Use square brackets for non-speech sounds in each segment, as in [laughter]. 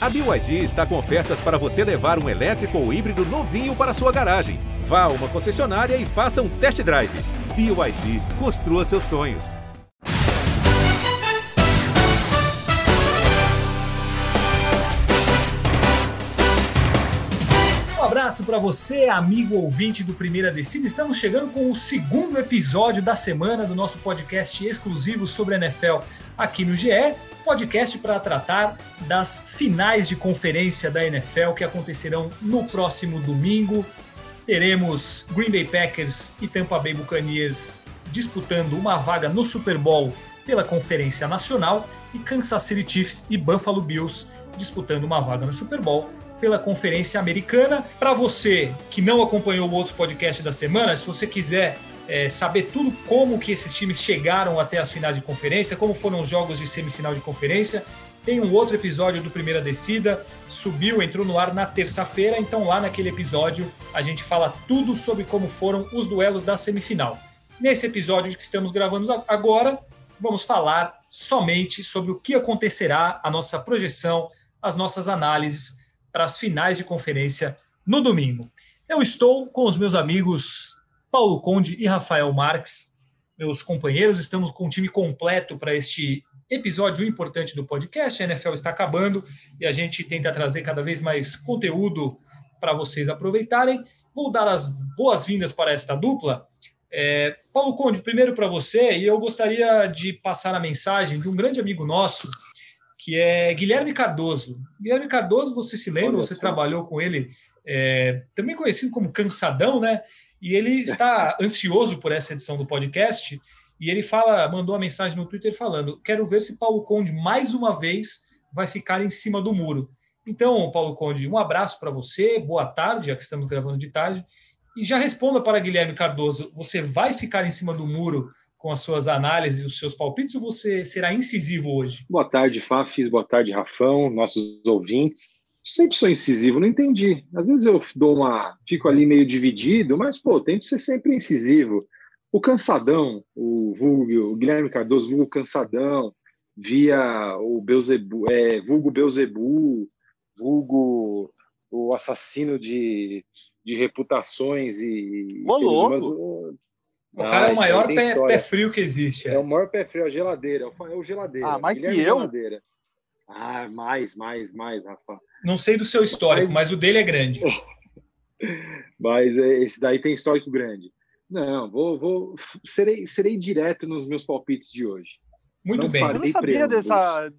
A BYD está com ofertas para você levar um elétrico ou híbrido novinho para sua garagem. Vá a uma concessionária e faça um test drive. BYD, construa seus sonhos. Um abraço para você, amigo ouvinte do Primeira Descida. Estamos chegando com o segundo episódio da semana do nosso podcast exclusivo sobre NFL aqui no GE podcast para tratar das finais de conferência da NFL que acontecerão no próximo domingo. Teremos Green Bay Packers e Tampa Bay Buccaneers disputando uma vaga no Super Bowl pela Conferência Nacional e Kansas City Chiefs e Buffalo Bills disputando uma vaga no Super Bowl pela Conferência Americana. Para você que não acompanhou o outro podcast da semana, se você quiser é, saber tudo como que esses times chegaram até as finais de conferência, como foram os jogos de semifinal de conferência. Tem um outro episódio do Primeira Descida, subiu, entrou no ar na terça-feira, então lá naquele episódio a gente fala tudo sobre como foram os duelos da semifinal. Nesse episódio que estamos gravando agora, vamos falar somente sobre o que acontecerá, a nossa projeção, as nossas análises para as finais de conferência no domingo. Eu estou com os meus amigos Paulo Conde e Rafael Marques, meus companheiros. Estamos com um time completo para este episódio importante do podcast. A NFL está acabando e a gente tenta trazer cada vez mais conteúdo para vocês aproveitarem. Vou dar as boas-vindas para esta dupla. É, Paulo Conde, primeiro para você, e eu gostaria de passar a mensagem de um grande amigo nosso, que é Guilherme Cardoso. Guilherme Cardoso, você se lembra, você trabalhou com ele, é, também conhecido como Cansadão, né? E ele está ansioso por essa edição do podcast. E ele fala, mandou uma mensagem no Twitter falando: quero ver se Paulo Conde mais uma vez vai ficar em cima do muro. Então, Paulo Conde, um abraço para você, boa tarde, já que estamos gravando de tarde. E já responda para Guilherme Cardoso: você vai ficar em cima do muro com as suas análises os seus palpites ou você será incisivo hoje? Boa tarde, Fafis, boa tarde, Rafão, nossos ouvintes sempre sou incisivo, não entendi. Às vezes eu dou uma, fico ali meio dividido, mas pô, tento ser sempre incisivo. O Cansadão, o, vulgo, o Guilherme Cardoso, vulgo Cansadão, via o Beuzebu, é, vulgo Beuzebu, vulgo o assassino de, de reputações e. Ô, louco! Mas, o, o cara ah, é o maior pé, pé, frio que existe. É. é. o maior pé frio, a geladeira. É o geladeira. Ah, mais Guilherme que eu? Geladeira. Ah, mais, mais, mais, Rafa. Não sei do seu histórico, mas, mas o dele é grande. [laughs] mas é, esse daí tem histórico grande. Não, vou, vou serei, serei direto nos meus palpites de hoje. Muito não bem. Eu não sabia dessa,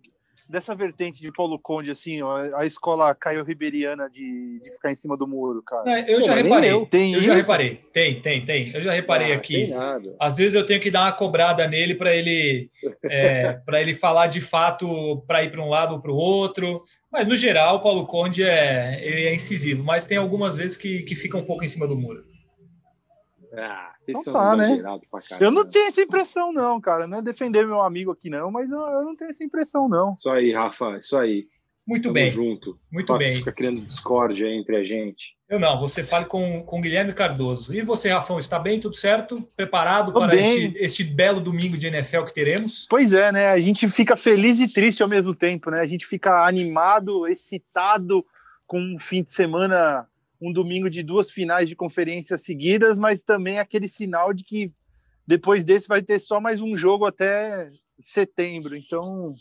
dessa vertente de Paulo Conde, assim, ó, a escola Caio Riberiana de, de ficar em cima do muro, cara. eu já reparei. Eu, tem eu já reparei. Tem, tem, tem. Eu já reparei ah, aqui. Às vezes eu tenho que dar uma cobrada nele para ele [laughs] é, para ele falar de fato para ir para um lado ou para o outro. Mas no geral, o Paulo Conde é, ele é incisivo, mas tem algumas vezes que, que fica um pouco em cima do muro. Ah, vocês então são tá, né? Eu não tenho essa impressão, não, cara. Não é defender meu amigo aqui, não, mas eu, eu não tenho essa impressão, não. Isso aí, Rafa, isso aí. Muito Tamo bem. junto. Muito bem. Fica criando discórdia entre a gente. Eu não, você fale com, com Guilherme Cardoso. E você, Rafão, está bem? Tudo certo? Preparado Tô para este, este belo domingo de NFL que teremos? Pois é, né? A gente fica feliz e triste ao mesmo tempo, né? A gente fica animado, excitado com um fim de semana um domingo de duas finais de conferência seguidas, mas também aquele sinal de que depois desse vai ter só mais um jogo até setembro. Então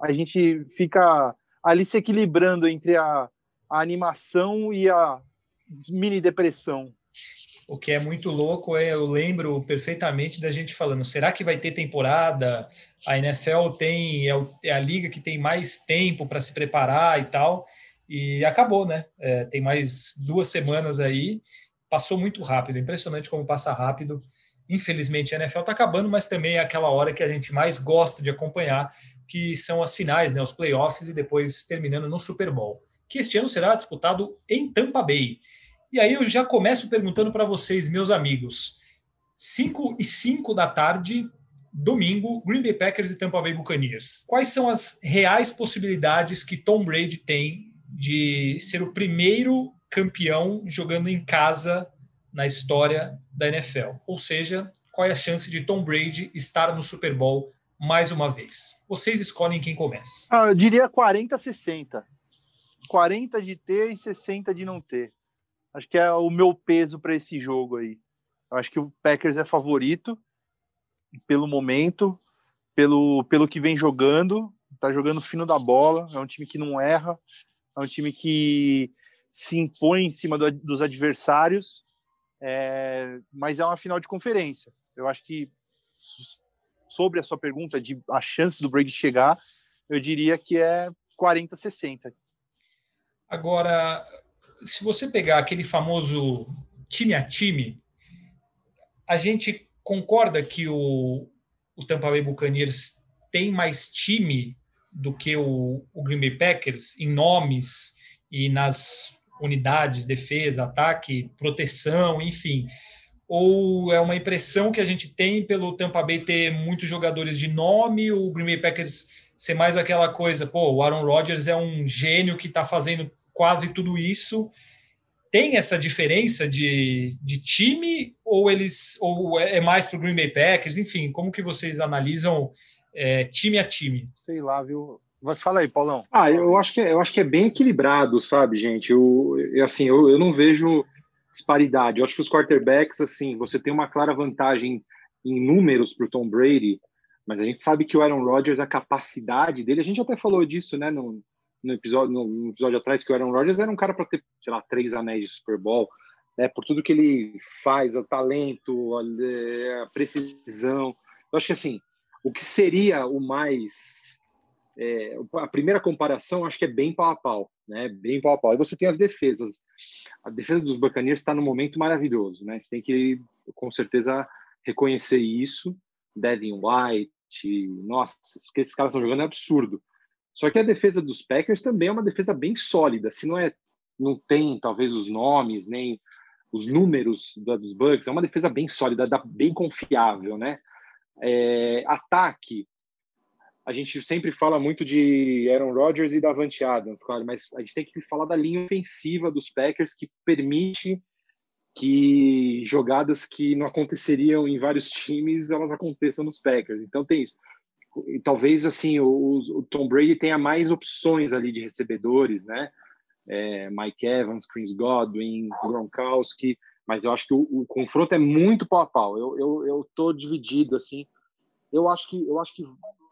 a gente fica ali se equilibrando entre a, a animação e a mini depressão. O que é muito louco é, eu lembro perfeitamente da gente falando, será que vai ter temporada? A NFL tem é, é a liga que tem mais tempo para se preparar e tal. E acabou, né? É, tem mais duas semanas aí. Passou muito rápido, impressionante como passa rápido. Infelizmente, a NFL está acabando, mas também é aquela hora que a gente mais gosta de acompanhar, que são as finais, né? Os playoffs e depois terminando no Super Bowl, que este ano será disputado em Tampa Bay. E aí eu já começo perguntando para vocês, meus amigos. 5 e 5 da tarde, domingo, Green Bay Packers e Tampa Bay Buccaneers. Quais são as reais possibilidades que Tom Brady tem de ser o primeiro campeão jogando em casa na história da NFL. Ou seja, qual é a chance de Tom Brady estar no Super Bowl mais uma vez? Vocês escolhem quem começa. Ah, eu diria 40 60. 40 de ter e 60 de não ter. Acho que é o meu peso para esse jogo aí. Eu acho que o Packers é favorito pelo momento, pelo, pelo que vem jogando, tá jogando fino da bola, é um time que não erra, é um time que se impõe em cima do, dos adversários, é, mas é uma final de conferência. Eu acho que sobre a sua pergunta de a chance do Brady chegar, eu diria que é 40-60. Agora, se você pegar aquele famoso time a time, a gente concorda que o, o Tampa Bay Buccaneers tem mais time do que o, o Green Bay Packers em nomes e nas unidades, defesa, ataque, proteção, enfim. Ou é uma impressão que a gente tem pelo Tampa Bay ter muitos jogadores de nome, o Green Bay Packers ser mais aquela coisa, pô, o Aaron Rodgers é um gênio que está fazendo quase tudo isso. Tem essa diferença de, de time ou eles ou é, é mais para o Green Bay Packers? Enfim, como que vocês analisam é, time a time? Sei lá, viu? Vai falar aí, Paulão. Ah, eu acho que é, eu acho que é bem equilibrado, sabe, gente? Eu, eu assim, eu, eu não vejo disparidade. Eu acho que os quarterbacks, assim, você tem uma clara vantagem em números para o Tom Brady, mas a gente sabe que o Aaron Rodgers, a capacidade dele, a gente até falou disso, né, no, no episódio, no, no episódio atrás, que o Aaron Rodgers era um cara para ter, sei lá, três anéis de Super Bowl, né, por tudo que ele faz, o talento, a, a precisão. Eu acho que, assim, o que seria o mais é, a primeira comparação acho que é bem pau a pau, né? Bem pau a pau. E você tem as defesas. A defesa dos Buccaneers está num momento maravilhoso, né? Tem que com certeza reconhecer isso. Devin White, nossa, o que esses caras estão jogando é absurdo. Só que a defesa dos Packers também é uma defesa bem sólida. Se não é, não tem talvez os nomes nem os números da, dos Bucks, é uma defesa bem sólida, bem confiável, né? É, ataque, a gente sempre fala muito de Aaron Rodgers e Davante Adams, claro, mas a gente tem que falar da linha ofensiva dos Packers que permite que jogadas que não aconteceriam em vários times elas aconteçam nos Packers. Então tem isso. E talvez assim o, o, Tom Brady tenha mais opções ali de recebedores, né? É, Mike Evans, Chris Godwin, Gronkowski, mas eu acho que o, o confronto é muito pau a pau. Eu, eu, eu tô dividido assim. Eu acho que eu acho que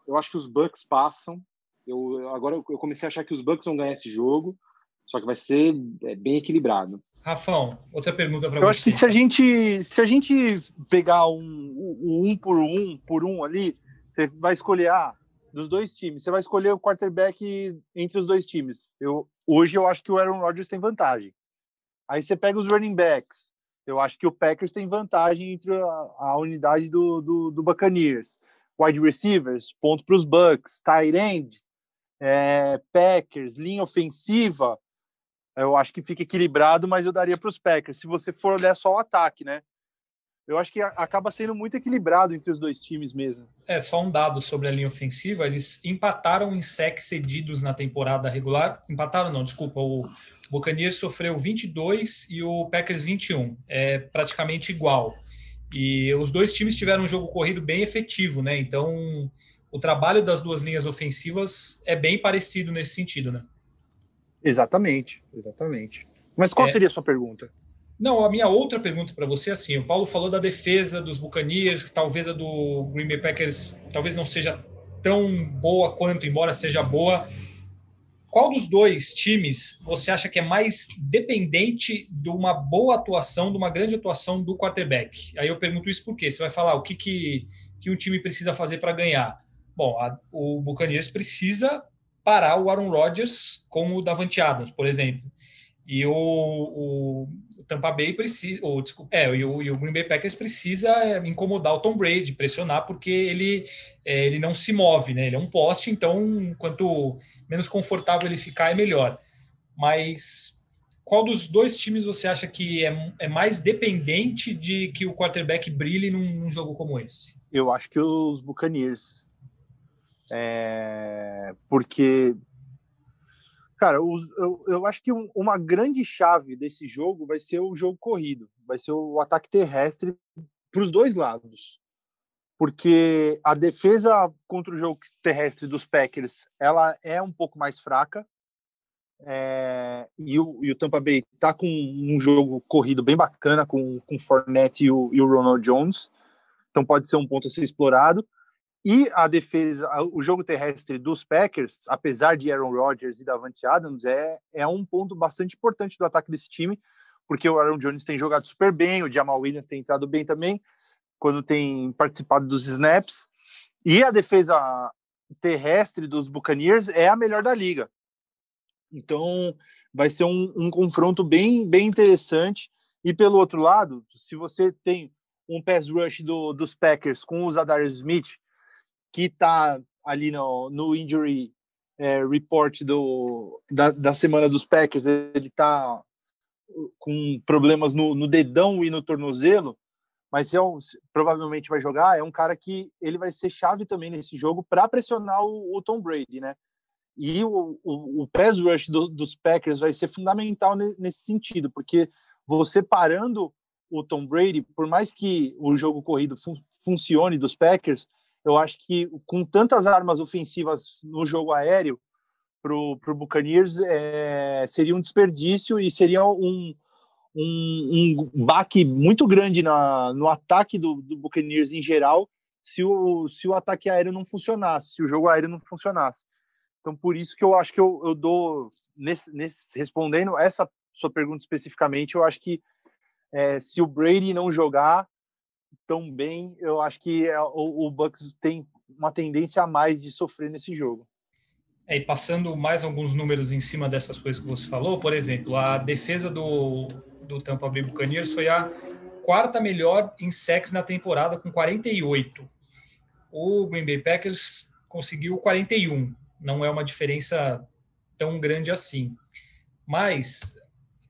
eu acho que os Bucks passam. Eu, agora eu comecei a achar que os Bucks vão ganhar esse jogo, só que vai ser é, bem equilibrado. Rafão, outra pergunta para você. Eu acho que se a gente, se a gente pegar um, um, um por um, por um ali, você vai escolher ah, dos dois times. Você vai escolher o quarterback entre os dois times. Eu, hoje eu acho que o Aaron Rodgers tem vantagem. Aí você pega os running backs. Eu acho que o Packers tem vantagem entre a, a unidade do, do, do Buccaneers wide receivers, ponto para os Bucks, tight end, é, Packers, linha ofensiva, eu acho que fica equilibrado, mas eu daria para os Packers. Se você for olhar só o ataque, né? Eu acho que acaba sendo muito equilibrado entre os dois times mesmo. É, só um dado sobre a linha ofensiva, eles empataram em sacks cedidos na temporada regular. Empataram não, desculpa, o Buccaneers sofreu 22 e o Packers 21. É praticamente igual. E os dois times tiveram um jogo corrido bem efetivo, né? Então, o trabalho das duas linhas ofensivas é bem parecido nesse sentido, né? Exatamente, exatamente. Mas qual é... seria a sua pergunta? Não, a minha outra pergunta para você é assim: o Paulo falou da defesa dos Buccaneers, que talvez a do Green Bay Packers talvez não seja tão boa quanto, embora seja boa. Qual dos dois times você acha que é mais dependente de uma boa atuação, de uma grande atuação do quarterback? Aí eu pergunto isso porque você vai falar o que, que, que um time precisa fazer para ganhar. Bom, a, o Buccaneers precisa parar o Aaron Rodgers como o Davante Adams, por exemplo. E o, o, Tampa Bay precisa, ou desculpa, é, e o, e o Green Bay Packers precisa é, incomodar o Tom Brady, pressionar, porque ele, é, ele não se move, né? Ele é um poste, então quanto menos confortável ele ficar, é melhor. Mas qual dos dois times você acha que é, é mais dependente de que o quarterback brilhe num, num jogo como esse? Eu acho que os Buccaneers. É, porque Cara, os, eu, eu acho que um, uma grande chave desse jogo vai ser o jogo corrido, vai ser o ataque terrestre para os dois lados. Porque a defesa contra o jogo terrestre dos Packers ela é um pouco mais fraca. É, e, o, e o Tampa Bay está com um jogo corrido bem bacana com, com o Fournette e o, e o Ronald Jones. Então pode ser um ponto a ser explorado. E a defesa, o jogo terrestre dos Packers, apesar de Aaron Rodgers e Davante Adams, é, é um ponto bastante importante do ataque desse time, porque o Aaron Jones tem jogado super bem, o Jamal Williams tem entrado bem também, quando tem participado dos snaps. E a defesa terrestre dos Buccaneers é a melhor da liga. Então, vai ser um, um confronto bem, bem interessante. E pelo outro lado, se você tem um pass rush do, dos Packers com o Zadarius Smith, que está ali no, no injury é, report do, da, da semana dos Packers, ele está com problemas no, no, dedão e no tornozelo, mas é um, provavelmente vai jogar. É um cara que ele vai ser chave também nesse jogo para pressionar o, o, Tom Brady, né? E o, o, o pass rush do, dos Packers vai ser fundamental nesse sentido, porque você parando o Tom Brady, por mais que o jogo corrido fun funcione dos Packers, eu acho que com tantas armas ofensivas no jogo aéreo para o Buccaneers é, seria um desperdício e seria um, um, um baque muito grande na, no ataque do, do Buccaneers em geral se o, se o ataque aéreo não funcionasse, se o jogo aéreo não funcionasse. Então, por isso que eu acho que eu, eu dou, nesse, nesse, respondendo essa sua pergunta especificamente, eu acho que é, se o Brady não jogar tão bem, eu acho que é, o, o Bucks tem uma tendência a mais de sofrer nesse jogo. É, e passando mais alguns números em cima dessas coisas que você falou, por exemplo, a defesa do, do Tampa Bay Buccaneers foi a quarta melhor em sacks na temporada, com 48. O Green Bay Packers conseguiu 41. Não é uma diferença tão grande assim. Mas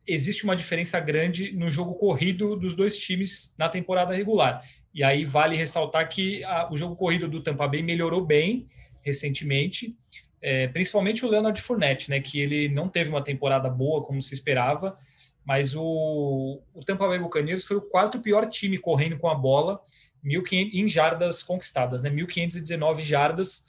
existe uma diferença grande no jogo corrido dos dois times na temporada regular. E aí vale ressaltar que a, o jogo corrido do Tampa Bay melhorou bem recentemente, é, principalmente o Leonard Fournette, né, que ele não teve uma temporada boa como se esperava, mas o, o Tampa Bay Buccaneers foi o quarto pior time correndo com a bola 1.500, em jardas conquistadas, né, 1.519 jardas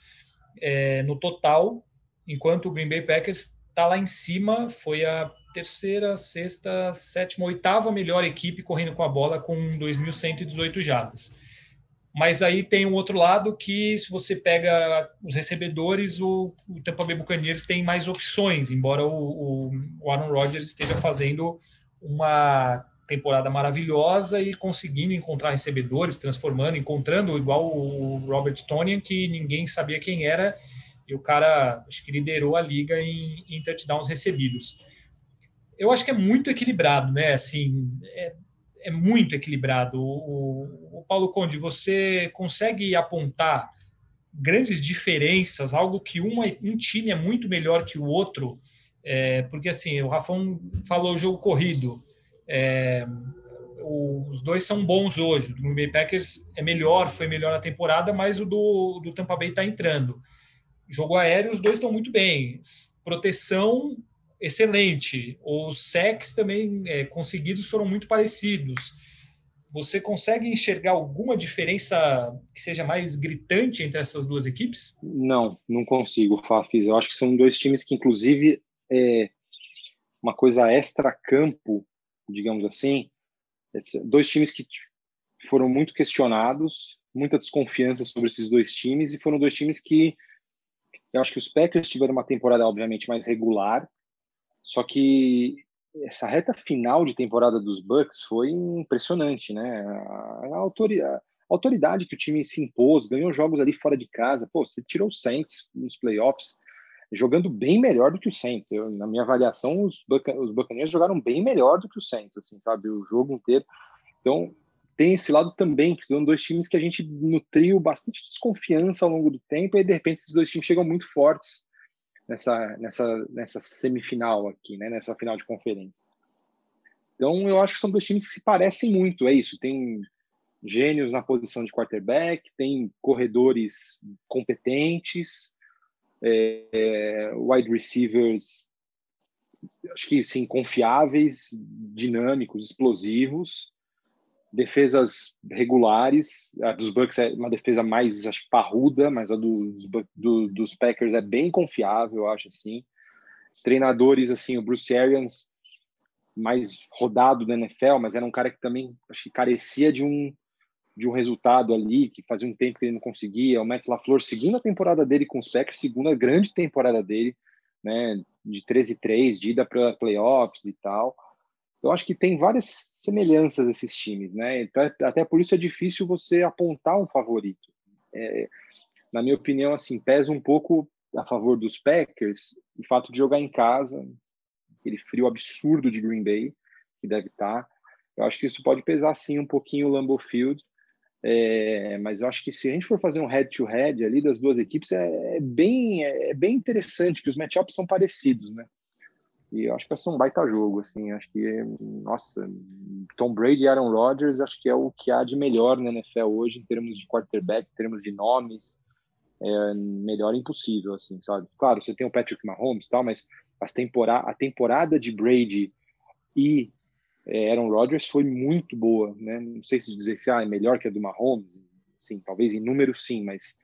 é, no total, enquanto o Green Bay Packers está lá em cima, foi a terceira, sexta, sétima, oitava melhor equipe correndo com a bola com 2.118 jardas. Mas aí tem um outro lado que, se você pega os recebedores, o, o Tampa Bay Buccaneers tem mais opções, embora o, o, Aaron Rodgers esteja fazendo uma temporada maravilhosa e conseguindo encontrar recebedores, transformando, encontrando igual o Robert Tonian, que ninguém sabia quem era, e o cara acho que liderou a liga em, em touchdowns recebidos eu acho que é muito equilibrado, né? Assim, é, é muito equilibrado. O, o, Paulo Conde, você consegue apontar grandes diferenças, algo que uma, um time é muito melhor que o outro, é, porque assim, o Rafão falou o jogo corrido. É, os dois são bons hoje. O Green Bay Packers é melhor, foi melhor na temporada, mas o do, do Tampa Bay está entrando. Jogo aéreo, os dois estão muito bem. Proteção, excelente. Os sacks também é, conseguidos foram muito parecidos. Você consegue enxergar alguma diferença que seja mais gritante entre essas duas equipes? Não, não consigo, Fafis. Eu acho que são dois times que, inclusive, é uma coisa extra-campo, digamos assim, dois times que foram muito questionados, muita desconfiança sobre esses dois times, e foram dois times que eu acho que os Packers tiveram uma temporada, obviamente, mais regular, só que essa reta final de temporada dos Bucks foi impressionante, né? A, autoridade, que o time se impôs, ganhou jogos ali fora de casa. Pô, você tirou o Saints nos playoffs, jogando bem melhor do que o Saints. Eu, na minha avaliação, os, Buc os Buccaneers jogaram bem melhor do que o Saints, assim, sabe? O jogo inteiro. Então, tem esse lado também, que são dois times que a gente nutriu bastante desconfiança ao longo do tempo, e de repente esses dois times chegam muito fortes nessa, nessa, nessa semifinal aqui, né, nessa final de conferência. Então, eu acho que são dois times que se parecem muito, é isso. Tem gênios na posição de quarterback, tem corredores competentes, é, é, wide receivers, acho que sim, confiáveis, dinâmicos, explosivos defesas regulares. A dos Bucks é uma defesa mais acho, parruda, mas a dos, do, dos Packers é bem confiável, eu acho assim. treinadores assim, o Bruce Arians mais rodado da NFL, mas era um cara que também acho que carecia de um de um resultado ali, que fazia um tempo que ele não conseguia. O Matt LaFleur, segunda temporada dele com os Packers, segunda grande temporada dele, né, de 13-3, de ida para playoffs e tal. Eu acho que tem várias semelhanças esses times, né? Então, até por isso é difícil você apontar um favorito. É, na minha opinião, assim, pesa um pouco a favor dos Packers o fato de jogar em casa, aquele frio absurdo de Green Bay, que deve estar. Eu acho que isso pode pesar, sim, um pouquinho o Lambeau Field. É, mas eu acho que se a gente for fazer um head-to-head -head ali das duas equipes, é, é bem, é, bem interessante, que os matchups são parecidos, né? E acho que vai ser um baita jogo, assim. Acho que, nossa, Tom Brady e Aaron Rodgers, acho que é o que há de melhor na NFL hoje, em termos de quarterback, em termos de nomes. É melhor impossível, assim, sabe? Claro, você tem o Patrick Mahomes e tal, mas as tempora a temporada de Brady e é, Aaron Rodgers foi muito boa, né? Não sei se dizer que ah, é melhor que a do Mahomes, sim, talvez em número sim, mas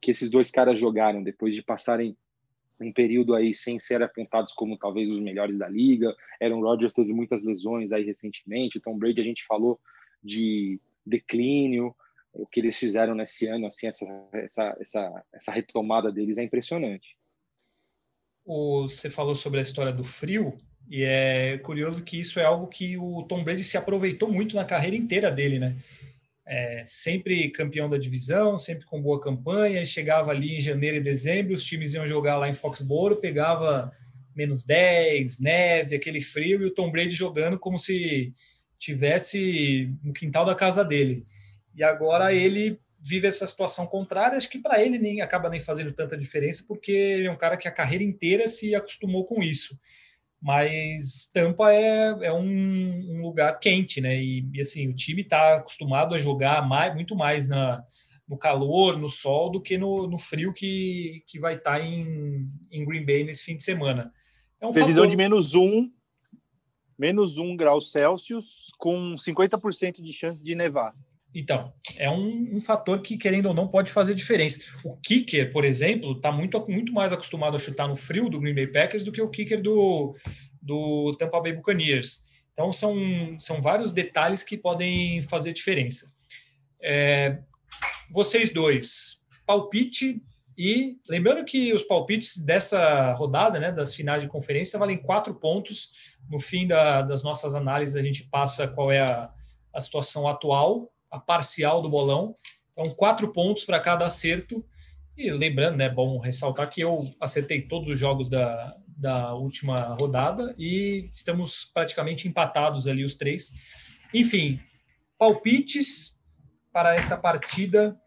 que esses dois caras jogaram depois de passarem um período aí sem ser apontados como talvez os melhores da liga. Aaron Rodgers teve muitas lesões aí recentemente. Tom Brady a gente falou de declínio. O que eles fizeram nesse ano, assim, essa, essa, essa, essa retomada deles é impressionante. O, você falou sobre a história do frio e é curioso que isso é algo que o Tom Brady se aproveitou muito na carreira inteira dele, né? É, sempre campeão da divisão, sempre com boa campanha, chegava ali em janeiro e dezembro, os times iam jogar lá em Foxboro, pegava menos 10, neve, aquele frio, e o Tom Brady jogando como se tivesse no quintal da casa dele. E agora ele vive essa situação contrária, acho que para ele nem acaba nem fazendo tanta diferença, porque ele é um cara que a carreira inteira se acostumou com isso mas Tampa é, é um, um lugar quente, né? E, e assim, o time está acostumado a jogar mais, muito mais na, no calor, no sol, do que no, no frio que, que vai estar tá em, em Green Bay nesse fim de semana. É um Previsão fator... de menos um, menos um grau Celsius, com 50% de chance de nevar. Então, é um, um, fator que, querendo ou não, pode fazer diferença. O kicker, por exemplo, está muito, muito mais acostumado a chutar no frio do Green Bay Packers do que o kicker do, do Tampa Bay Buccaneers. Então, são, são vários detalhes que podem fazer diferença. É, vocês dois, palpite e lembrando que os palpites dessa rodada, né, das finais de conferência, valem quatro pontos. No fim da, das nossas análises, a gente passa qual é a, a situação atual a parcial do bolão. Então, quatro pontos para cada acerto. E lembrando, né, bom ressaltar que eu acertei todos os jogos da, da última rodada e estamos praticamente empatados ali os três. Enfim, palpites para esta partida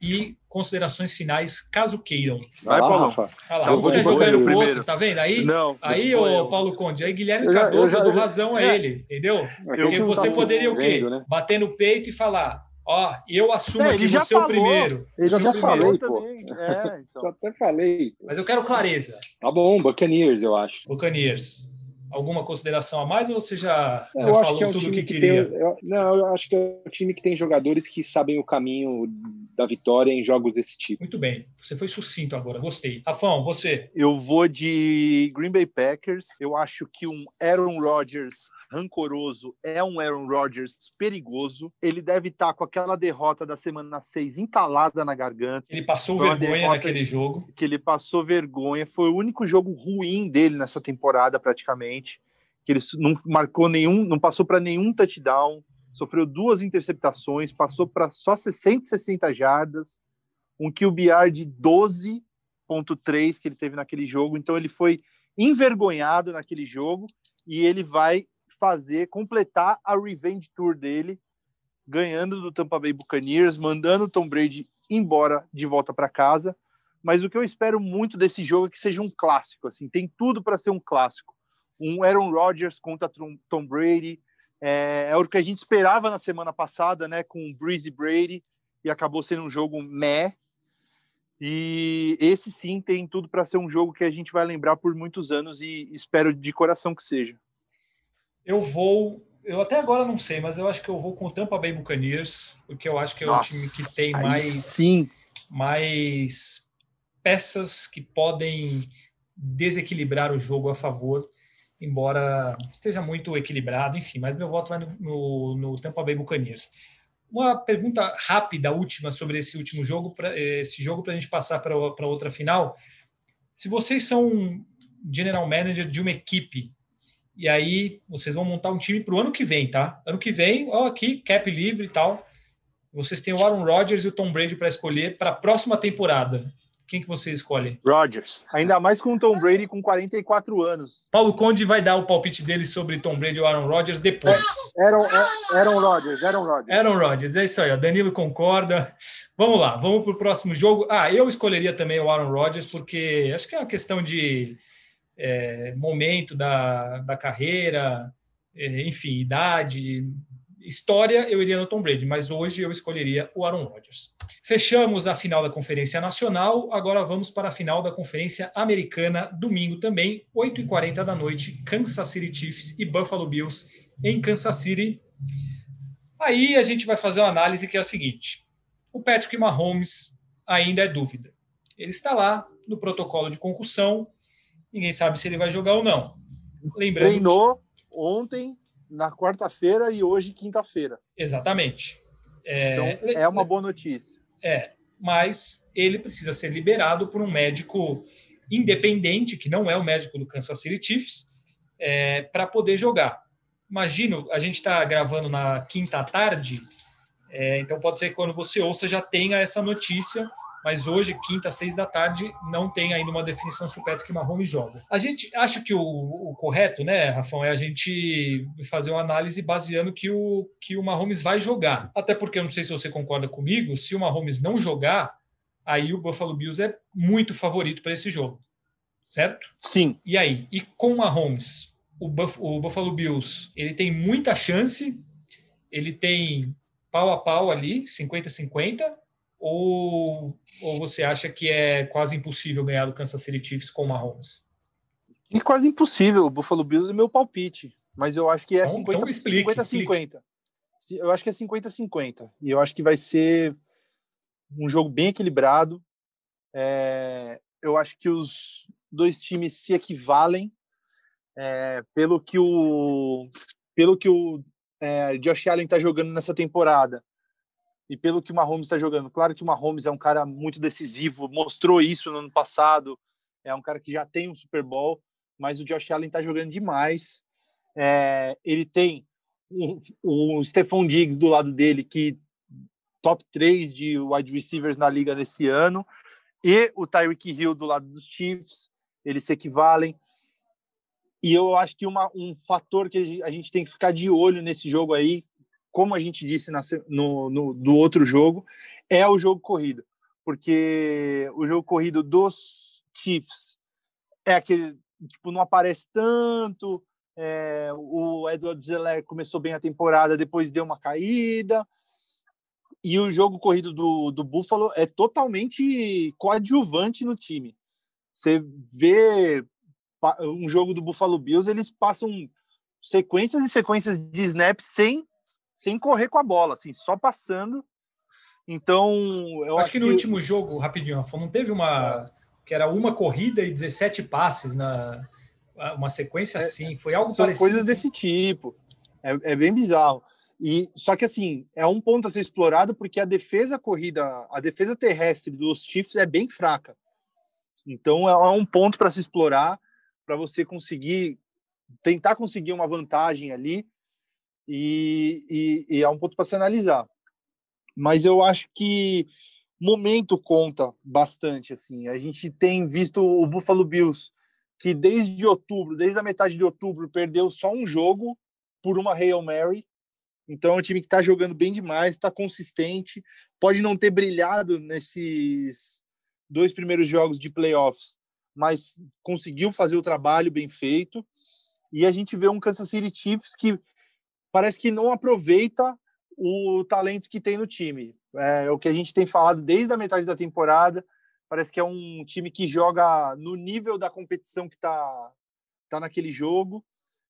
e considerações finais, caso queiram. Vai, Paulo. Rafa. Olha lá, eu vou jogando pro outro, tá vendo? Aí, não, aí o Paulo Conde, aí Guilherme eu Cardoso, eu dou razão a é. ele, entendeu? Porque você tá poderia o quê? Né? Bater no peito e falar, ó, eu assumo é, que você é o primeiro. Ele já, [laughs] já falei, pô. É, então. até falei. Mas eu quero clareza. Tá bom, Buccaneers, eu acho. Buccaneers alguma consideração a mais ou você já, já falou que é tudo o que, que queria? Tem, eu, não, eu acho que é um time que tem jogadores que sabem o caminho da vitória em jogos desse tipo. Muito bem, você foi sucinto agora, gostei. Rafão, você? Eu vou de Green Bay Packers. Eu acho que um Aaron Rodgers rancoroso é um Aaron Rodgers perigoso. Ele deve estar com aquela derrota da semana 6 entalada na garganta. Ele passou vergonha naquele jogo. Que ele passou vergonha. Foi o único jogo ruim dele nessa temporada, praticamente que ele não marcou nenhum, não passou para nenhum touchdown, sofreu duas interceptações, passou para só 660 jardas, um QBR de 12.3 que ele teve naquele jogo, então ele foi envergonhado naquele jogo e ele vai fazer completar a revenge tour dele, ganhando do Tampa Bay Buccaneers, mandando o Tom Brady embora de volta para casa. Mas o que eu espero muito desse jogo é que seja um clássico, assim, tem tudo para ser um clássico um Aaron Rodgers contra Tom Brady. É, é o que a gente esperava na semana passada, né, com o Breezy Brady, e acabou sendo um jogo meh. E esse sim tem tudo para ser um jogo que a gente vai lembrar por muitos anos e espero de coração que seja. Eu vou, eu até agora não sei, mas eu acho que eu vou com o Tampa Bay Buccaneers, porque eu acho que é Nossa, o time que tem mais sim. mais peças que podem desequilibrar o jogo a favor, embora esteja muito equilibrado, enfim, mas meu voto vai no, no, no Tampa Bay Buccaneers. Uma pergunta rápida, última, sobre esse último jogo, pra, esse jogo para a gente passar para outra final. Se vocês são general manager de uma equipe e aí vocês vão montar um time para o ano que vem, tá? Ano que vem, ó, aqui, cap livre e tal. Vocês têm o Aaron Rodgers e o Tom Brady para escolher para a próxima temporada. Quem que você escolhe? Rodgers. Ainda mais com o Tom Brady com 44 anos. Paulo Conde vai dar o palpite dele sobre Tom Brady e Aaron Rodgers depois. Aaron, é, Aaron Rodgers, Aaron Rodgers. Aaron Rodgers, é isso aí. Ó. Danilo concorda. Vamos lá, vamos para o próximo jogo. Ah, eu escolheria também o Aaron Rodgers porque acho que é uma questão de é, momento da, da carreira, é, enfim, idade, história, eu iria no Tom Brady, mas hoje eu escolheria o Aaron Rodgers. Fechamos a final da Conferência Nacional, agora vamos para a final da Conferência Americana, domingo também, 8h40 da noite, Kansas City Chiefs e Buffalo Bills em Kansas City. Aí a gente vai fazer uma análise que é a seguinte: o Patrick Mahomes ainda é dúvida. Ele está lá no protocolo de concussão, ninguém sabe se ele vai jogar ou não. Lembrando Treinou que... ontem, na quarta-feira e hoje, quinta-feira. Exatamente. É... Então, é uma boa notícia. É, mas ele precisa ser liberado por um médico independente, que não é o médico do Kansas City Chiefs, é, para poder jogar. Imagino, a gente está gravando na quinta tarde, é, então pode ser que quando você ouça já tenha essa notícia mas hoje, quinta, seis da tarde, não tem ainda uma definição se o Patrick Mahomes joga. A gente acha que o, o, correto, né, Rafão, é a gente fazer uma análise baseando que o, que o Mahomes vai jogar. Até porque eu não sei se você concorda comigo, se o Mahomes não jogar, aí o Buffalo Bills é muito favorito para esse jogo. Certo? Sim. E aí? E com o Mahomes, o, Buff, o Buffalo Bills, ele tem muita chance, ele tem pau a pau ali, 50-50, ou, ou você acha que é quase impossível ganhar do Kansas City Chiefs com o Mahomes? É quase impossível. O Buffalo Bills é meu palpite. Mas eu acho que é 50-50. Então eu acho que é 50-50. E eu acho que vai ser um jogo bem equilibrado. É, eu acho que os dois times se equivalem é, pelo que o pelo que o é, Josh Allen está jogando nessa temporada e pelo que o Mahomes está jogando. Claro que o Mahomes é um cara muito decisivo, mostrou isso no ano passado, é um cara que já tem um Super Bowl, mas o Josh Allen está jogando demais. É, ele tem o, o Stephon Diggs do lado dele, que top 3 de wide receivers na liga nesse ano, e o Tyreek Hill do lado dos Chiefs, eles se equivalem. E eu acho que uma, um fator que a gente tem que ficar de olho nesse jogo aí, como a gente disse na, no, no, do outro jogo, é o jogo corrido. Porque o jogo corrido dos Chiefs é aquele, tipo, não aparece tanto. É, o Edward Zeller começou bem a temporada, depois deu uma caída. E o jogo corrido do, do Buffalo é totalmente coadjuvante no time. Você vê um jogo do Buffalo Bills, eles passam sequências e sequências de snaps sem sem correr com a bola, assim, só passando. Então, eu acho, acho que no que... último jogo, rapidinho, Rafa, não teve uma que era uma corrida e 17 passes na uma sequência é, assim, foi algo são parecido. coisas desse tipo. É, é bem bizarro. E só que assim, é um ponto a ser explorado porque a defesa corrida, a defesa terrestre dos Chiefs é bem fraca. Então é um ponto para se explorar, para você conseguir tentar conseguir uma vantagem ali e, e, e é um ponto para se analisar. Mas eu acho que momento conta bastante. Assim, a gente tem visto o Buffalo Bills que desde outubro, desde a metade de outubro, perdeu só um jogo por uma Hail Mary. Então é um time que está jogando bem demais, está consistente, pode não ter brilhado nesses dois primeiros jogos de playoffs, mas conseguiu fazer o trabalho bem feito. E a gente vê um Kansas City Chiefs que parece que não aproveita o talento que tem no time. É, o que a gente tem falado desde a metade da temporada. Parece que é um time que joga no nível da competição que está tá naquele jogo.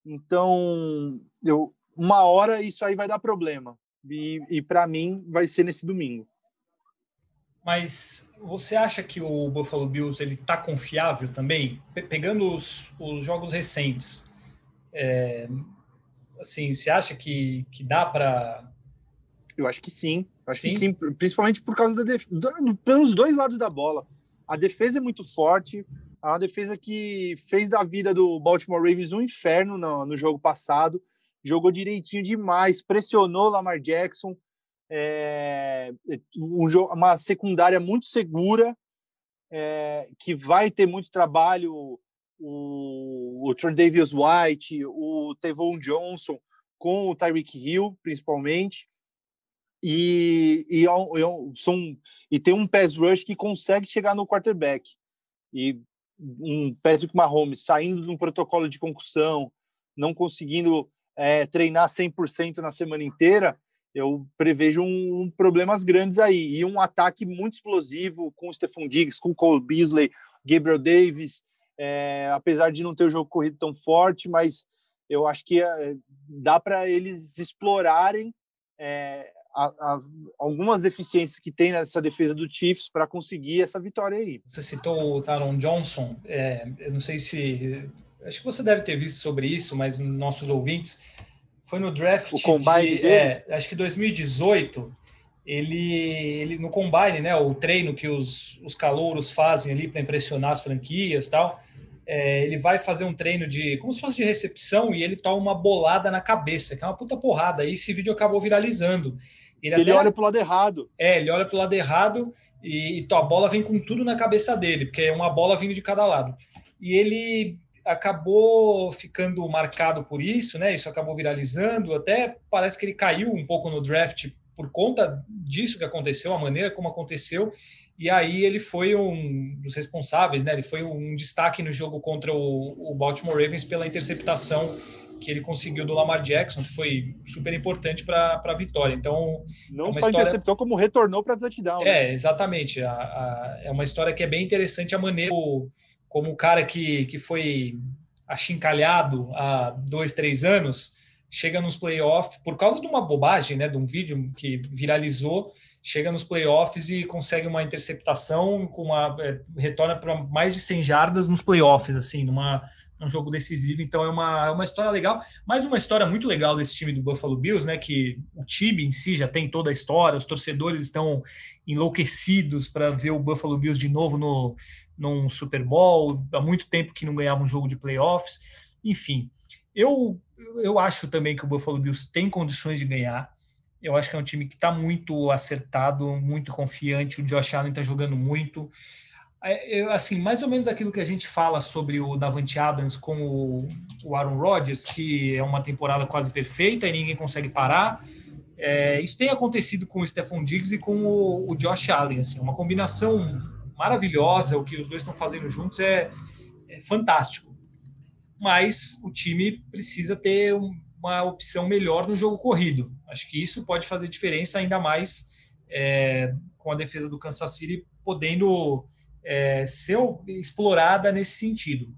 Então, eu, uma hora isso aí vai dar problema. E, e para mim vai ser nesse domingo. Mas você acha que o Buffalo Bills ele está confiável também? pegando os, os jogos recentes, é, assim, você acha que, que dá para? Eu acho que sim. Acho sim? que sim, principalmente por causa da def... pelos dois lados da bola. A defesa é muito forte, é uma defesa que fez da vida do Baltimore Ravens um inferno no, no jogo passado. Jogou direitinho demais, pressionou Lamar Jackson, é, um, uma secundária muito segura, é, que vai ter muito trabalho. O, o Davis White, o Tevon Johnson, com o Tyreek Hill, principalmente. E, e, é é são, e tem um pass rush que consegue chegar no quarterback. E um Patrick Mahomes saindo de um protocolo de concussão, não conseguindo é, treinar 100% na semana inteira, eu prevejo um, um, problemas grandes aí. E um ataque muito explosivo com o Stephon Diggs, com o Cole Beasley, Gabriel Davis, é, apesar de não ter o jogo corrido tão forte, mas eu acho que é, dá para eles explorarem é, a, a, algumas deficiências que tem nessa defesa do Chiefs para conseguir essa vitória aí. Você citou o Taron Johnson, é, eu não sei se. Acho que você deve ter visto sobre isso, mas nossos ouvintes foi no draft. O combine de, é, acho que 2018. Ele, ele no combine, né, o treino que os, os calouros fazem ali para impressionar as franquias, tal. É, ele vai fazer um treino de como se fosse de recepção e ele toma uma bolada na cabeça, que é uma puta porrada. E esse vídeo acabou viralizando. Ele, ele até, olha pro lado errado. É, ele olha pro lado errado e, e a bola vem com tudo na cabeça dele, porque é uma bola vindo de cada lado. E ele acabou ficando marcado por isso, né? Isso acabou viralizando. Até parece que ele caiu um pouco no draft por conta disso que aconteceu, a maneira como aconteceu. E aí ele foi um dos responsáveis, né? Ele foi um destaque no jogo contra o, o Baltimore Ravens pela interceptação que ele conseguiu do Lamar Jackson, que foi super importante para a vitória. Então, não é só história... interceptou, como retornou para touchdown. Né? É, exatamente. A, a, é uma história que é bem interessante a maneira como o cara que, que foi achincalhado há dois, três anos chega nos playoffs por causa de uma bobagem, né, de um vídeo que viralizou, chega nos playoffs e consegue uma interceptação com uma é, retorna para mais de 100 jardas nos playoffs, assim, numa um jogo decisivo. Então é uma, é uma história legal, mais uma história muito legal desse time do Buffalo Bills, né? Que o time em si já tem toda a história, os torcedores estão enlouquecidos para ver o Buffalo Bills de novo no num Super Bowl, há muito tempo que não ganhava um jogo de playoffs. Enfim, eu eu acho também que o Buffalo Bills tem condições de ganhar. Eu acho que é um time que está muito acertado, muito confiante. O Josh Allen está jogando muito. É, assim, mais ou menos aquilo que a gente fala sobre o Davante Adams com o, o Aaron Rodgers, que é uma temporada quase perfeita e ninguém consegue parar. É, isso tem acontecido com o Stephon Diggs e com o, o Josh Allen, assim, uma combinação maravilhosa. O que os dois estão fazendo juntos é, é fantástico. Mas o time precisa ter uma opção melhor no jogo corrido. Acho que isso pode fazer diferença ainda mais é, com a defesa do Kansas City podendo é, ser explorada nesse sentido.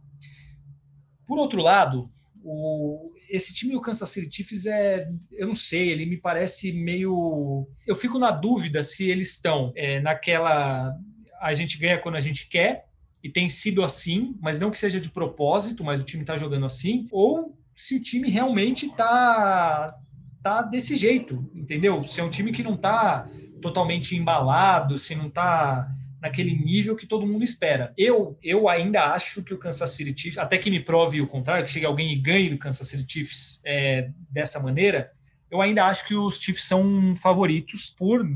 Por outro lado, o, esse time do Kansas City Chiefs é, eu não sei, ele me parece meio, eu fico na dúvida se eles estão é, naquela, a gente ganha quando a gente quer e tem sido assim, mas não que seja de propósito, mas o time está jogando assim, ou se o time realmente está tá desse jeito, entendeu? Se é um time que não está totalmente embalado, se não está naquele nível que todo mundo espera. Eu, eu ainda acho que o Kansas City Chiefs, até que me prove o contrário, que chegue alguém e ganhe do Kansas City Chiefs é, dessa maneira, eu ainda acho que os Chiefs são favoritos por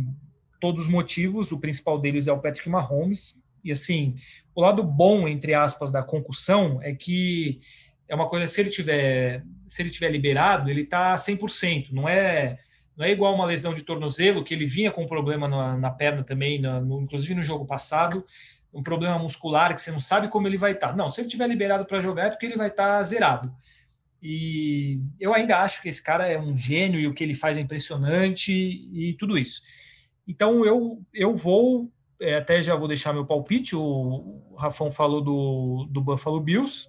todos os motivos. O principal deles é o Patrick Mahomes. E assim, o lado bom, entre aspas, da concussão é que é uma coisa que se ele tiver, se ele tiver liberado, ele está 100%, não é não é igual uma lesão de tornozelo, que ele vinha com um problema na, na perna também, na, no, inclusive no jogo passado, um problema muscular que você não sabe como ele vai estar. Tá. Não, se ele tiver liberado para jogar é porque ele vai estar tá zerado. E eu ainda acho que esse cara é um gênio e o que ele faz é impressionante e tudo isso. Então eu, eu vou, é, até já vou deixar meu palpite, o Rafão falou do, do Buffalo Bills,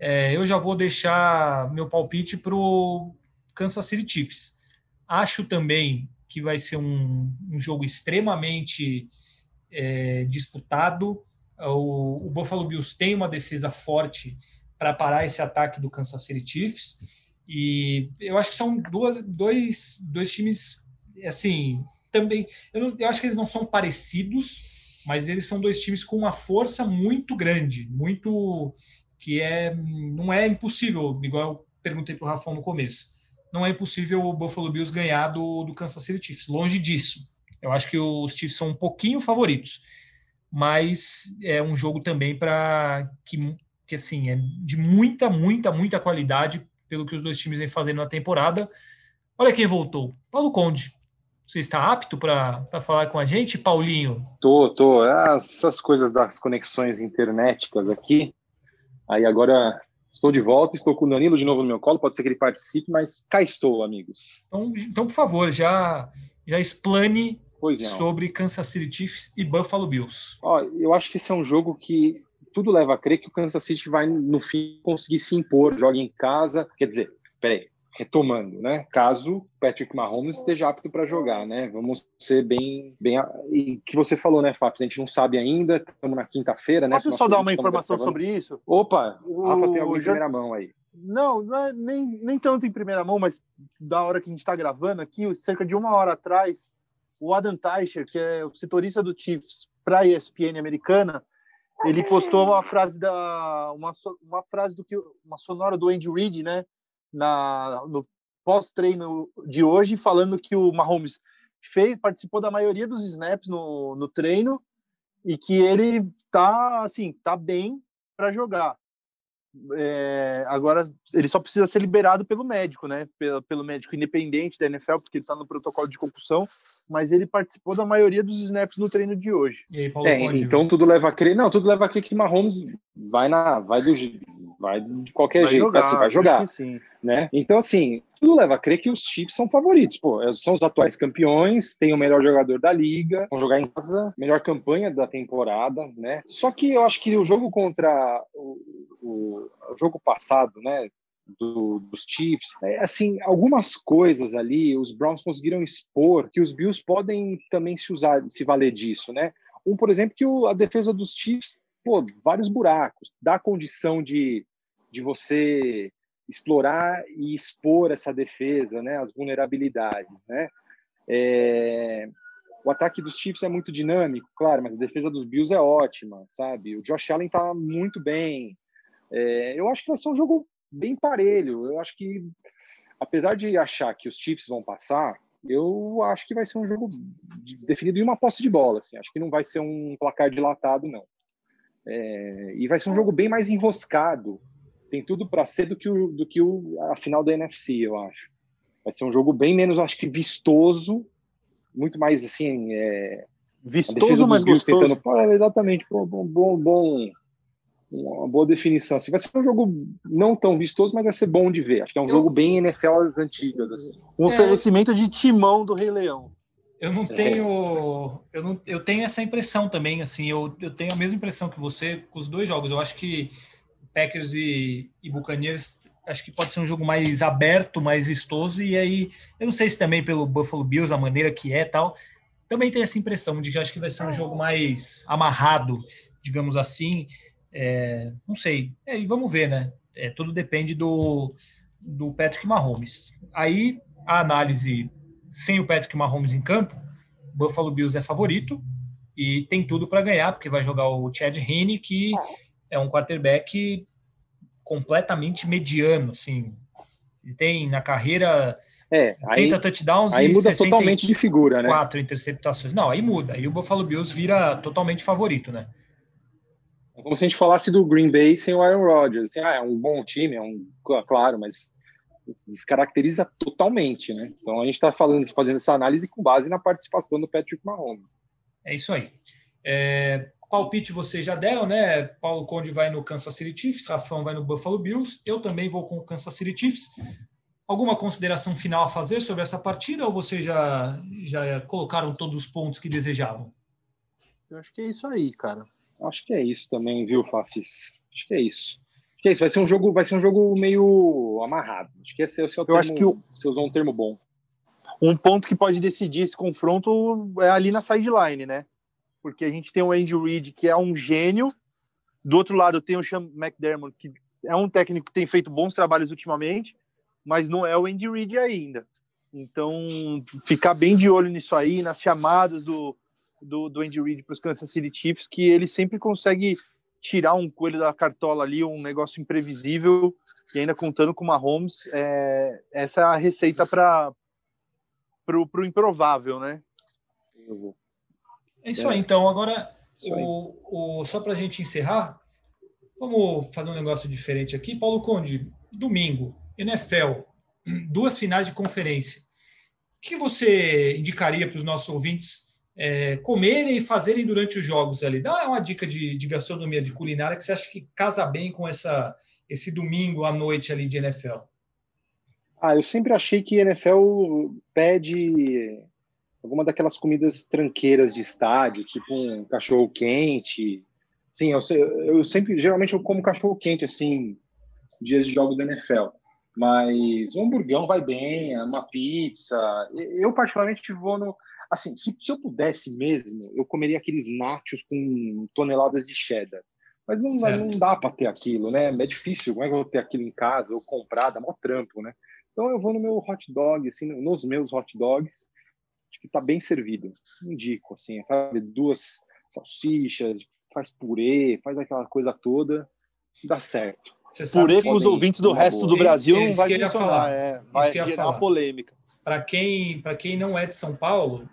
é, eu já vou deixar meu palpite para o Kansas City Chiefs. Acho também que vai ser um, um jogo extremamente é, disputado. O, o, Buffalo Bills tem uma defesa forte para parar esse ataque do Kansas City Chiefs. E eu acho que são duas, dois, dois times, assim, também. Eu, eu acho que eles não são parecidos, mas eles são dois times com uma força muito grande, muito. Que é não é impossível, igual eu perguntei para o Rafão no começo. Não é impossível o Buffalo Bills ganhar do, do Kansas City Chiefs, longe disso. Eu acho que os Chiefs são um pouquinho favoritos, mas é um jogo também para que, que assim é de muita, muita, muita qualidade pelo que os dois times vêm fazendo na temporada. Olha quem voltou, Paulo Conde. Você está apto para falar com a gente, Paulinho? Tô, tô. Essas coisas das conexões internéticas aqui. Aí agora estou de volta, estou com o Danilo de novo no meu colo. Pode ser que ele participe, mas cá estou, amigos. Então, então por favor, já, já explane sobre Kansas City Chiefs e Buffalo Bills. Ó, eu acho que esse é um jogo que tudo leva a crer que o Kansas City vai, no fim, conseguir se impor, joga em casa. Quer dizer, peraí, retomando, né? Caso Patrick Mahomes esteja apto para jogar, né? Vamos ser bem, bem e que você falou, né, Fábio? A gente não sabe ainda. Estamos na quinta-feira, né? Posso só dar uma informação sobre isso? Opa, o Rafa tem alguma em primeira mão aí. Não, não é nem, nem tanto em primeira mão, mas da hora que a gente está gravando aqui, cerca de uma hora atrás, o Adam Teicher, que é o setorista do Chiefs para a ESPN americana, ele postou uma frase da uma, uma frase do que uma sonora do Andy Reid, né? Na, no pós-treino de hoje, falando que o Mahomes fez, participou da maioria dos snaps no, no treino e que ele tá assim, tá bem para jogar. É, agora ele só precisa ser liberado pelo médico, né? Pelo, pelo médico independente da NFL, porque ele está no protocolo de concussão, mas ele participou da maioria dos snaps no treino de hoje. Aí, é, então tudo leva a crer, não, tudo leva a crer que Mahomes vai na, vai do, vai de qualquer vai jeito, jogar, assim, vai jogar, né? Então assim, tudo leva a crer que os Chiefs são favoritos, pô, é, são os atuais campeões, tem o melhor jogador da liga, vão jogar em casa, melhor campanha da temporada, né? Só que eu acho que o jogo contra o, o, o jogo passado, né, do, dos Chiefs, é, assim, algumas coisas ali, os Browns conseguiram expor que os Bills podem também se usar, se valer disso, né? Um, por exemplo, que o, a defesa dos Chiefs, pô, vários buracos, dá condição de, de você explorar e expor essa defesa, né, as vulnerabilidades, né? É, o ataque dos Chiefs é muito dinâmico, claro, mas a defesa dos Bills é ótima, sabe? O Josh Allen tá muito bem. É, eu acho que vai ser um jogo bem parelho. Eu acho que, apesar de achar que os Chiefs vão passar, eu acho que vai ser um jogo definido em uma posse de bola. Assim. Acho que não vai ser um placar dilatado, não. É, e vai ser um jogo bem mais enroscado tem tudo para ser do que, o, do que o, a final da NFC, eu acho. Vai ser um jogo bem menos, acho que vistoso, muito mais assim. É, vistoso, mas gostoso. Tentando, é, exatamente, bom, bom, bom, uma boa definição. Assim, vai ser um jogo não tão vistoso, mas vai ser bom de ver. Acho que é um eu... jogo bem NFL das antigas. Assim. Um é... oferecimento de timão do Rei Leão. Eu não tenho, eu não, eu tenho essa impressão também, assim, eu, eu tenho a mesma impressão que você com os dois jogos. Eu acho que Packers e, e Buccaneers, acho que pode ser um jogo mais aberto, mais vistoso, e aí, eu não sei se também pelo Buffalo Bills, a maneira que é tal, também tem essa impressão de que acho que vai ser um jogo mais amarrado, digamos assim, é, não sei, é, e vamos ver, né, é, tudo depende do, do Patrick Mahomes. Aí, a análise sem o Patrick Mahomes em campo, Buffalo Bills é favorito, e tem tudo para ganhar, porque vai jogar o Chad Henne, que é um quarterback completamente mediano, assim. Ele tem na carreira é, 60 aí, touchdowns aí e muda totalmente de figura, né? Quatro interceptações. Não, aí muda. Aí o Buffalo Bills vira totalmente favorito, né? É como se a gente falasse do Green Bay sem o Aaron Rodgers. Assim, ah, é um bom time, é um claro, mas descaracteriza totalmente, né? Então a gente está falando, fazendo essa análise com base na participação do Patrick Mahomes. É isso aí. É, Palpite vocês já deram, né? Paulo Conde vai no Kansas City Chiefs, Rafão vai no Buffalo Bills, eu também vou com o Kansas City Chiefs. Alguma consideração final a fazer sobre essa partida ou vocês já, já colocaram todos os pontos que desejavam? Eu acho que é isso aí, cara. Acho que é isso também, viu, Fafis? Acho que é isso. Acho que é isso. Vai ser um jogo, vai ser um jogo meio amarrado. Acho que esse é o seu Eu termo, acho que o... você usou um termo bom. Um ponto que pode decidir esse confronto é ali na sideline, né? Porque a gente tem o Andy Reid, que é um gênio, do outro lado tem o Sean McDermott, que é um técnico que tem feito bons trabalhos ultimamente, mas não é o Andy Reid ainda. Então, ficar bem de olho nisso aí, nas chamadas do, do, do Andy Reid para os Kansas City Chiefs, que ele sempre consegue tirar um coelho da cartola ali, um negócio imprevisível, e ainda contando com uma Holmes, é, essa é a receita para o improvável, né? É isso aí, então. Agora, o, o, só para a gente encerrar, vamos fazer um negócio diferente aqui. Paulo Conde, domingo, NFL, duas finais de conferência. O que você indicaria para os nossos ouvintes é, comerem e fazerem durante os jogos ali? Dá uma dica de, de, gastronomia, de culinária, que você acha que casa bem com essa, esse domingo à noite ali de NFL. Ah, eu sempre achei que NFL pede alguma daquelas comidas tranqueiras de estádio, tipo um cachorro quente. Sim, eu, eu sempre, geralmente eu como cachorro quente assim, dias de jogo da NFL. Mas um hamburgão vai bem, uma pizza. Eu particularmente vou no, assim, se, se eu pudesse mesmo, eu comeria aqueles nachos com toneladas de cheddar. Mas não, não dá para ter aquilo, né? É difícil. Como é que eu vou ter aquilo em casa ou comprar? Dá mó trampo, né? Então eu vou no meu hot dog, assim, nos meus hot dogs, acho que tá bem servido. Indico, assim, sabe? Duas salsichas, faz purê, faz aquela coisa toda, dá certo. Purê com os ouvintes do resto do Brasil não vai funcionar, é, vai gerar uma polêmica. Para quem, quem não é de São Paulo,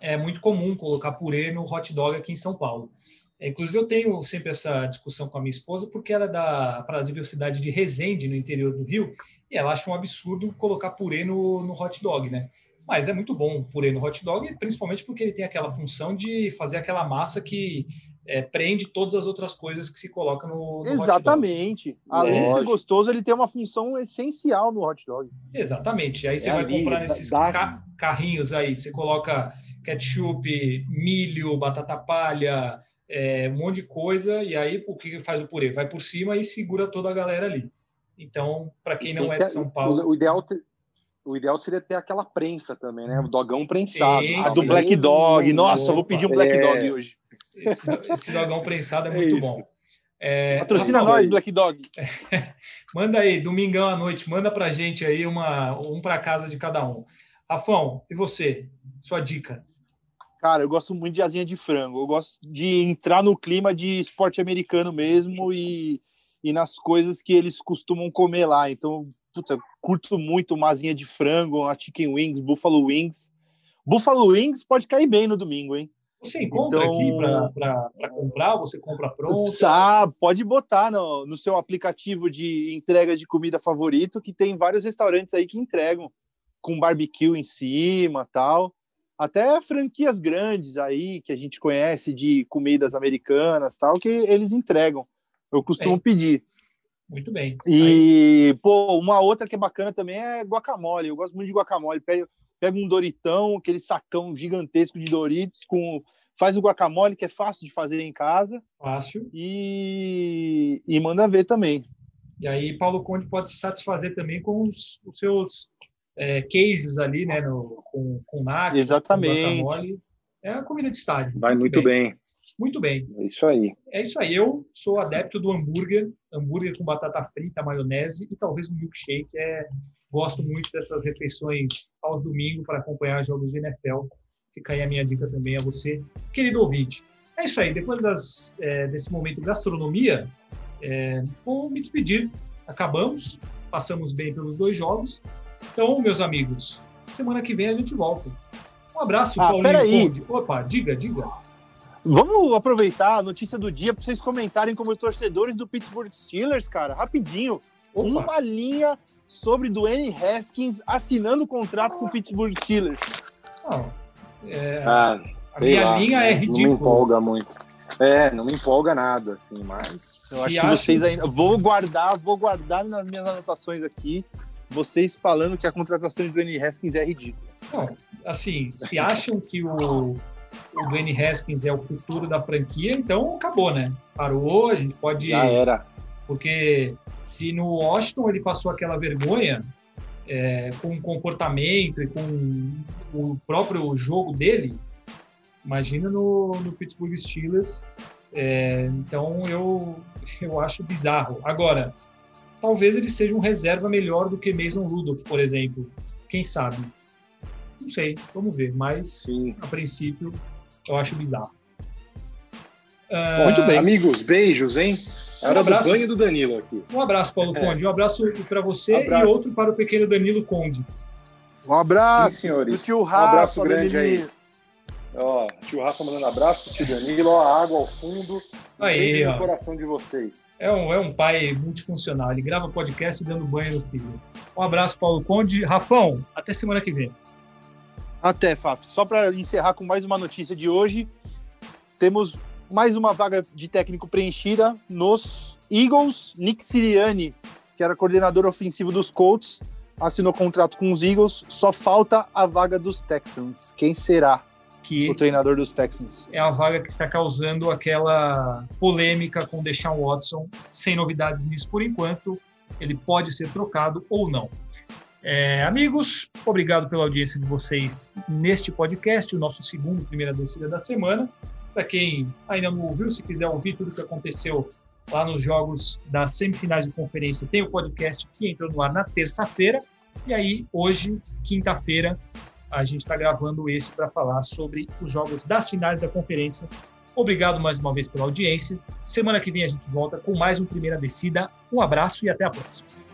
é muito comum colocar purê no hot dog aqui em São Paulo. É, inclusive, eu tenho sempre essa discussão com a minha esposa, porque ela é da prazível cidade de Resende, no interior do Rio, e ela acha um absurdo colocar purê no, no hot dog, né? Mas é muito bom o purê no hot dog, principalmente porque ele tem aquela função de fazer aquela massa que é, prende todas as outras coisas que se coloca no, no Exatamente. Além de ser gostoso, ele tem uma função essencial no hot dog. Exatamente. Aí você é vai ali, comprar nesses ca carrinhos aí, você coloca ketchup, milho, batata palha, é, um monte de coisa, e aí o que faz o purê? Vai por cima e segura toda a galera ali. Então, para quem não é de São Paulo. O ideal, o ideal seria ter aquela prensa também, né? O dogão prensado. Sim, a do Black Dog. Nossa, Opa, vou pedir um Black é... Dog hoje. Esse, esse dogão prensado é muito é bom. É, Patrocina nós, Black Dog. [laughs] manda aí, domingão à noite, manda pra gente aí uma, um para casa de cada um. Rafão, e você? Sua dica? Cara, eu gosto muito de asinha de frango. Eu gosto de entrar no clima de esporte americano mesmo e, e nas coisas que eles costumam comer lá. Então, puta, curto muito uma asinha de frango, uma chicken wings, buffalo wings. Buffalo wings pode cair bem no domingo, hein? Você encontra então, aqui para comprar? Você compra pronto? Ah, pode botar no, no seu aplicativo de entrega de comida favorito, que tem vários restaurantes aí que entregam com barbecue em cima tal até franquias grandes aí que a gente conhece de comidas americanas tal que eles entregam. Eu costumo bem. pedir. Muito bem. E aí. pô, uma outra que é bacana também é guacamole. Eu gosto muito de guacamole. Pega, pega um Doritão, aquele sacão gigantesco de Doritos com faz o guacamole que é fácil de fazer em casa. Fácil. E, e manda ver também. E aí Paulo Conde pode se satisfazer também com os, os seus é, queijos ali, né, no, com, com nacho, Exatamente. Com é a comida de estádio. Vai muito bem. bem. Muito bem. É isso aí. É isso aí. Eu sou adepto do hambúrguer, hambúrguer com batata frita, maionese e talvez um milkshake. É, gosto muito dessas refeições aos domingos para acompanhar jogos de NFL. Fica aí a minha dica também a você, querido ouvinte. É isso aí. Depois das, é, desse momento gastronomia, é, vou me despedir. Acabamos, passamos bem pelos dois jogos. Então, meus amigos, semana que vem a gente volta. Um abraço, ah, Paulinho peraí. Opa, diga, diga. Vamos aproveitar a notícia do dia para vocês comentarem como torcedores do Pittsburgh Steelers, cara, rapidinho. Opa. Uma linha sobre Dwayne Haskins assinando o contrato com o Pittsburgh Steelers. é, ah, a minha lá, linha é ridícula. Não me empolga muito. É, não me empolga nada, assim, mas. Eu acho que vocês ainda. Vou guardar, vou guardar nas minhas anotações aqui vocês falando que a contratação de Dwayne Haskins é ridícula. Não, assim, se acham que o, o Dwayne Haskins é o futuro da franquia, então acabou, né? Parou, a gente pode. Já era. Porque se no Washington ele passou aquela vergonha é, com o comportamento e com o próprio jogo dele, Imagina no, no Pittsburgh Steelers. É, então eu, eu acho bizarro. Agora, talvez ele seja um reserva melhor do que Mason Rudolph, por exemplo. Quem sabe? Não sei, vamos ver. Mas, Sim. a princípio, eu acho bizarro. Uh, Muito bem. Amigos, beijos, hein? Era um abraço, do banho do Danilo aqui. Um abraço, Paulo é. Conde. Um abraço para você um abraço. e outro para o pequeno Danilo Conde. Um abraço. Sim, senhores. tio Rafa, um abraço grande aí. Ó, tio Rafa mandando abraço, tio Danilo, ó, a água ao fundo. Aí, ó. no coração de vocês. É um, é um pai multifuncional. Ele grava podcast dando banho no filho. Um abraço, Paulo Conde. Rafão, até semana que vem. Até, Faf. Só para encerrar com mais uma notícia de hoje, temos mais uma vaga de técnico preenchida nos Eagles. Nick Sirianni, que era coordenador ofensivo dos Colts, assinou contrato com os Eagles. Só falta a vaga dos Texans. Quem será? que o treinador dos Texans. É a vaga que está causando aquela polêmica com Deshaun Watson, sem novidades nisso por enquanto. Ele pode ser trocado ou não. É, amigos, obrigado pela audiência de vocês neste podcast, o nosso segundo Primeira Descida da semana. Para quem ainda não ouviu, se quiser ouvir tudo o que aconteceu lá nos jogos das semifinais de conferência, tem o podcast que entrou no ar na terça-feira. E aí, hoje, quinta-feira, a gente está gravando esse para falar sobre os jogos das finais da conferência. Obrigado mais uma vez pela audiência. Semana que vem a gente volta com mais um Primeira Descida. Um abraço e até a próxima.